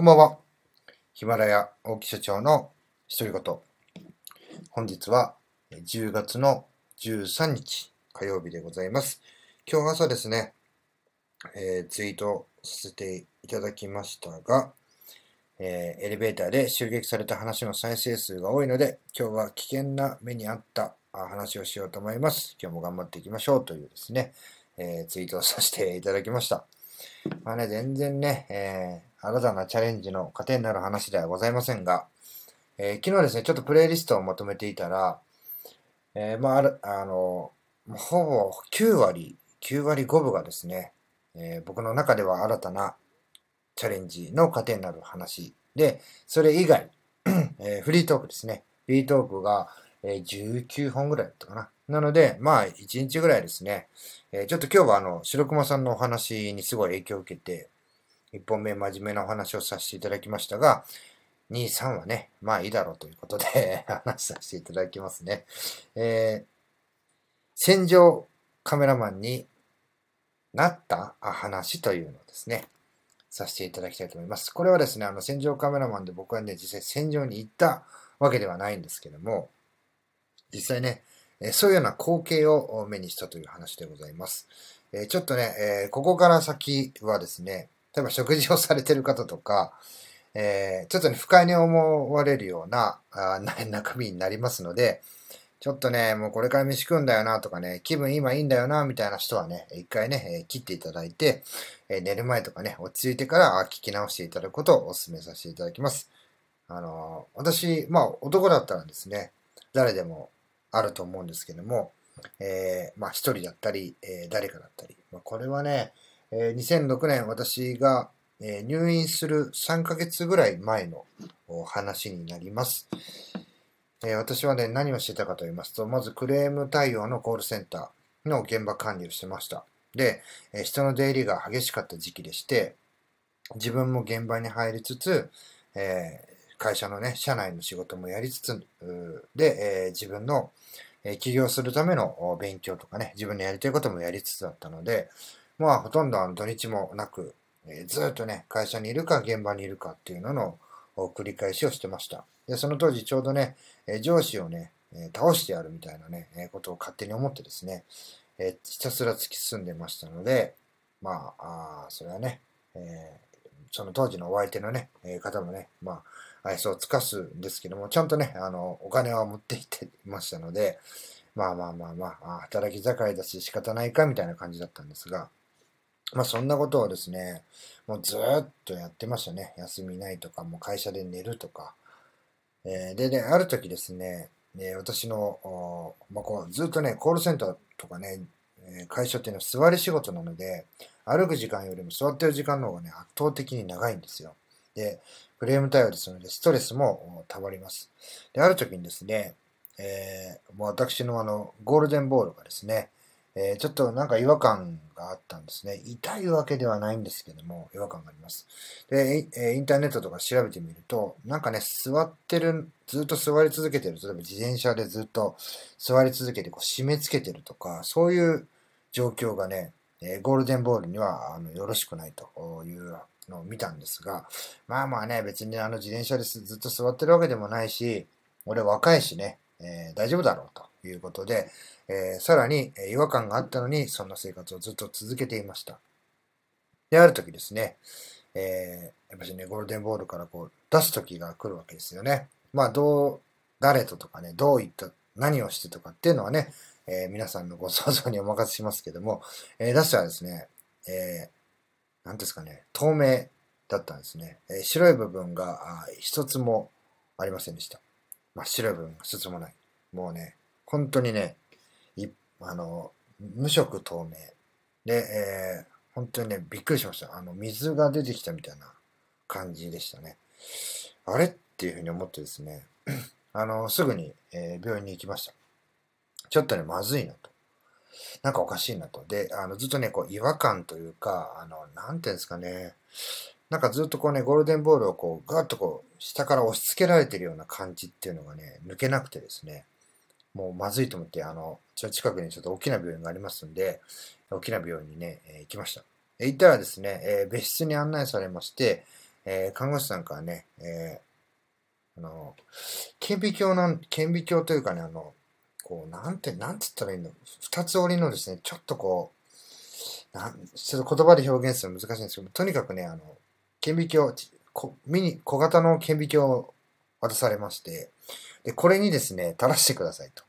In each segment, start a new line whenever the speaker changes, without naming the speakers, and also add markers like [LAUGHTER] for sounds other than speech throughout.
こんばんは。ヒマラヤ大木社長の独り言。本日は10月の13日火曜日でございます。今日朝ですね、えー、ツイートさせていただきましたが、えー、エレベーターで襲撃された話の再生数が多いので、今日は危険な目にあった話をしようと思います。今日も頑張っていきましょうというですね、えー、ツイートをさせていただきました。まあね、全然ね、え、新たなチャレンジの糧になる話ではございませんが、えー、昨日ですね、ちょっとプレイリストをまとめていたら、えー、まあ、あ、の、ほぼ9割、9割5分がですね、えー、僕の中では新たなチャレンジの糧になる話で、それ以外、えー、フリートークですね。フリートークが、えー、19本ぐらいだったかな。なので、まあ、1日ぐらいですね。え、ちょっと今日はあの、白熊さんのお話にすごい影響を受けて、1本目真面目なお話をさせていただきましたが、2、3はね、まあいいだろうということで [LAUGHS] 話させていただきますね。えー、戦場カメラマンになった話というのをですね、させていただきたいと思います。これはですね、あの戦場カメラマンで僕はね、実際戦場に行ったわけではないんですけども、実際ね、そういうような光景を目にしたという話でございます。ちょっとね、ここから先はですね、例えば食事をされてる方とか、えー、ちょっとね、不快に思われるようなあ [LAUGHS] 中身になりますので、ちょっとね、もうこれから飯食うんだよなとかね、気分今いいんだよなみたいな人はね、一回ね、切っていただいて、寝る前とかね、落ち着いてから聞き直していただくことをお勧めさせていただきます。あのー、私、まあ男だったらですね、誰でもあると思うんですけども、えー、まあ一人だったり、えー、誰かだったり、まあ、これはね、え2006年私が、え入院する3ヶ月ぐらい前の話になります。え私はね、何をしてたかと言いますと、まずクレーム対応のコールセンターの現場管理をしてました。で、え人の出入りが激しかった時期でして、自分も現場に入りつつ、え会社のね、社内の仕事もやりつつ、で、え自分の、え起業するための勉強とかね、自分のやりたいこともやりつつだったので、まあ、ほとんど土日もなく、えー、ずっとね、会社にいるか現場にいるかっていうのの繰り返しをしてました。で、その当時ちょうどね、え上司をね、え倒してやるみたいなね、えことを勝手に思ってですね、えひたすら突き進んでましたので、まあ、あそれはね、え、その当時のお相手のね、え方もね、まあ、愛想を尽かすんですけども、ちゃんとね、あの、お金は持っていってましたので、まあまあまあまあ、働き盛りだし仕方ないかみたいな感じだったんですが、まあそんなことをですね、もうずっとやってましたね。休みないとか、もう会社で寝るとか。えー、で、で、ある時ですね、え私の、まあ、こうずっとね、コールセンターとかね、会社っていうのは座り仕事なので、歩く時間よりも座ってる時間の方がね、圧倒的に長いんですよ。で、フレーム対応ですので、ストレスも溜まります。で、ある時にですね、えー、もう私のあの、ゴールデンボールがですね、えー、ちょっとなんか違和感があったんですね。痛いわけではないんですけども、違和感があります。で、えインターネットとか調べてみると、なんかね、座ってる、ずっと座り続けてる、例えば自転車でずっと座り続けてこう締め付けてるとか、そういう状況がね、えゴールデンボールにはあのよろしくないというのを見たんですが、まあまあね、別にあの自転車でずっと座ってるわけでもないし、俺若いしね、えー、大丈夫だろうということで、えー、さらに違和感があったのに、そんな生活をずっと続けていました。で、ある時ですね、えー、やっぱしね、ゴールデンボールからこう出す時が来るわけですよね。まあ、どう、誰ととかね、どういった、何をしてとかっていうのはね、えー、皆さんのご想像にお任せしますけども、えー、出したらですね、えー、なんですかね、透明だったんですね。えー、白い部分が一つもありませんでした。真っ白い部分が一つもない。もうね、本当にね、いあの、無色透明。で、えー、本当にね、びっくりしました。あの、水が出てきたみたいな感じでしたね。あれっていうふうに思ってですね、[CLEARS THROAT] あの、すぐに、えー、病院に行きました。ちょっとね、まずいなと。なんかおかしいなと。で、あの、ずっとね、こう、違和感というか、あの、なんていうんですかね、なんかずっとこうね、ゴールデンボールをこう、ガーッとこう、下から押し付けられてるような感じっていうのがね、抜けなくてですね、もうまずいと思って、あの、近くにちょっと大きな病院がありますんで、大きな病院にね、えー、行きました。行ったらですね、えー、別室に案内されまして、えー、看護師さんからね、え、あの、顕微鏡なん、顕微鏡というかね、あの、こう、なんて、なんて言ったらいいの？二つ折りのですね、ちょっとこう、なんちょっと言葉で表現するの難しいんですけど、とにかくね、あの、顕微鏡、こミニ、小型の顕微鏡を渡されまして、で、これにですね、垂らしてくださいと。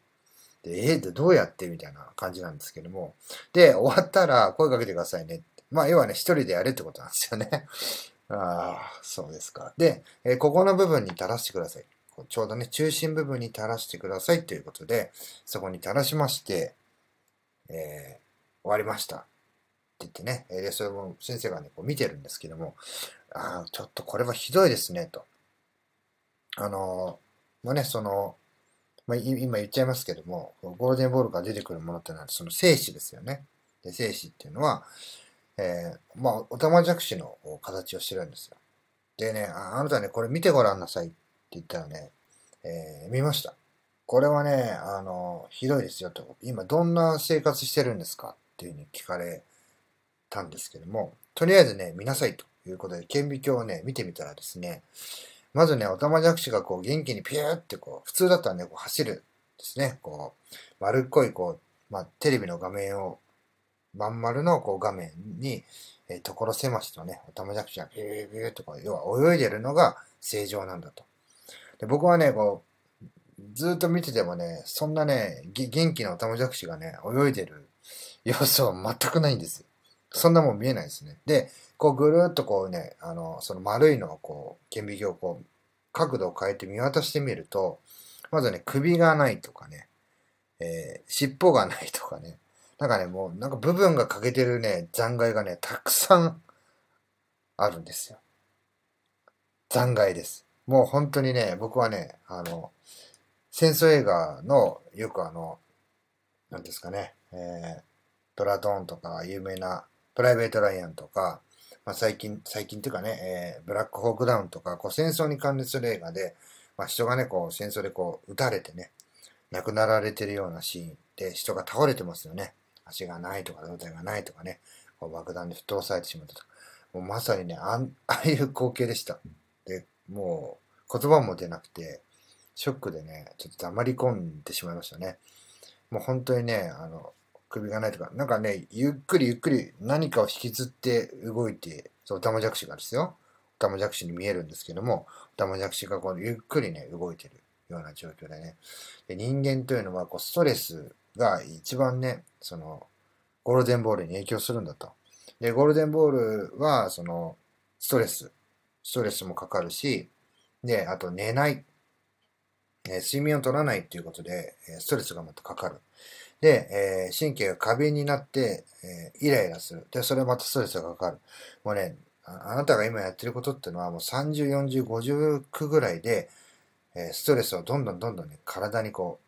で、えー、どうやって？みたいな感じなんですけども。で、終わったら声かけてくださいね。まあ、要はね、一人でやれってことなんですよね。[LAUGHS] ああ、そうですか。で、えー、ここの部分に垂らしてください。ちょうどね、中心部分に垂らしてくださいということで、そこに垂らしまして、えー、終わりました。って言ってね、で、それも先生がね、こう見てるんですけども、ああ、ちょっとこれはひどいですね、と。あのー、もうね、その、まあ、今言っちゃいますけども、ゴールデンボールから出てくるものってのは、その精子ですよね。で、精子っていうのは、えー、まあ、おたまじゃくしの形をしてるんですよ。でね、ああなたね、これ見てごらんなさいって言ったらね、えー、見ました。これはね、あの、ひどいですよと。今どんな生活してるんですかっていうふうに聞かれたんですけども、とりあえずね、見なさいということで、顕微鏡をね、見てみたらですね、まずね、おたまじゃくしがこう元気にピューってこう、普通だったらね、こう走るですね。こう、丸っこいこう、まあ、テレビの画面を、まん丸のこう画面に、えー、所狭しとね、おたまじゃくしがピューピューとこう、要は泳いでるのが正常なんだと。で僕はね、こう、ずっと見ててもね、そんなね、元気なおたまじゃくしがね、泳いでる様子は全くないんです。そんなもん見えないですね。で、こうぐるっとこうね、あの、その丸いのをこう、顕微鏡をこう、角度を変えて見渡してみると、まずね、首がないとかね、えー、尻尾がないとかね、なんかね、もうなんか部分が欠けてるね、残骸がね、たくさんあるんですよ。残骸です。もう本当にね、僕はね、あの、戦争映画の、よくあの、なんですかね、えー、ドラドーンとか有名なプライベート・ライアンとか、まあ、最近、最近っていうかね、えー、ブラックホークダウンとか、こう戦争に関連する映画で、まあ、人がね、こう戦争でこう撃たれてね、亡くなられてるようなシーンで人が倒れてますよね。足がないとか、胴体がないとかね、こう爆弾で吹っ飛ばされてしまったとか。もうまさにね、あ [LAUGHS] あいう光景でした。で、もう言葉も出なくて、ショックでね、ちょっと黙り込んでしまいましたね。もう本当にね、あの、首がないとか、なんかね、ゆっくりゆっくり何かを引きずって動いて、そう、タマジャクシがですよ。タマジャクシに見えるんですけども、タマジャクシがこうゆっくりね、動いてるような状況でね。で人間というのは、こう、ストレスが一番ね、その、ゴールデンボールに影響するんだと。で、ゴールデンボールは、その、ストレス、ストレスもかかるし、で、あと寝ない、え睡眠を取らないっていうことで、ストレスがまたかかる。で、えー、神経が過敏になって、えー、イライラする。で、それまたストレスがかかる。もうね、あなたが今やってることっていうのはもう30、40、50区ぐらいで、えー、ストレスをどんどんどんどんね、体にこ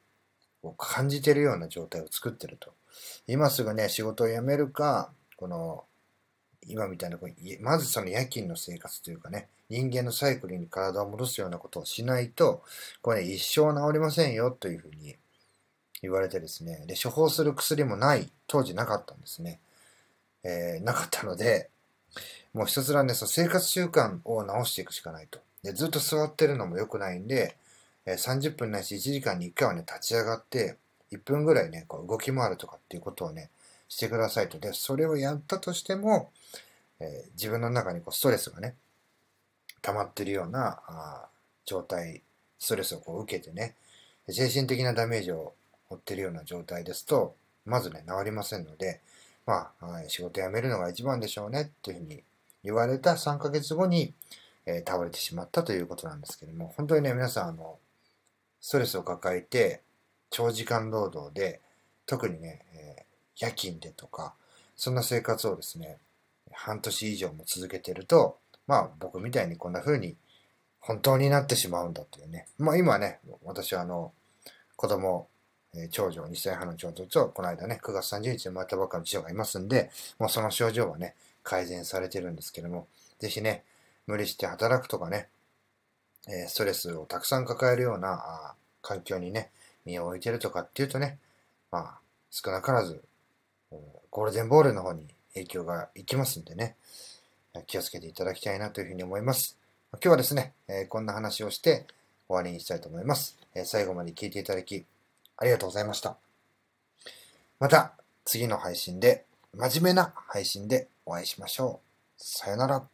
う、こう感じてるような状態を作ってると。今すぐね、仕事を辞めるか、この、今みたいな、まずその夜勤の生活というかね、人間のサイクルに体を戻すようなことをしないと、これ、ね、一生治りませんよというふうに言われてですね、で、処方する薬もない、当時なかったんですね。えー、なかったので、もうひたすらね、その生活習慣を直していくしかないと。で、ずっと座ってるのも良くないんで、えー、30分ないし1時間に1回はね、立ち上がって、1分ぐらいね、こう動き回るとかっていうことをね、してくださいと。で、それをやったとしても、えー、自分の中にこうストレスがね、溜まってるようなあ状態、ストレスをこう受けてね、精神的なダメージを負ってるような状態ですと、まずね、治りませんので、まあ、仕事辞めるのが一番でしょうねっていうふうに言われた3ヶ月後に、えー、倒れてしまったということなんですけども、本当にね、皆さん、あの、ストレスを抱えて、長時間労働で、特にね、えー、夜勤でとか、そんな生活をですね、半年以上も続けてると、まあ僕みたいにこんな風に本当になってしまうんだというね。まあ今ね、私はあの、子供え長女、2歳半の長女と、この間ね、9月30日に生まれたばっかの次女がいますんで、もうその症状はね、改善されてるんですけども、ぜひね、無理して働くとかね、えストレスをたくさん抱えるような環境にね、身を置いてるとかっていうとね、まあ、少なからず、ゴールデンボールの方に影響がいきますんでね、気をつけていただきたいなというふうに思います。今日はですね、えこんな話をして終わりにしたいと思います。え最後まで聞いていただきありがとうございました。また次の配信で、真面目な配信でお会いしましょう。さよなら。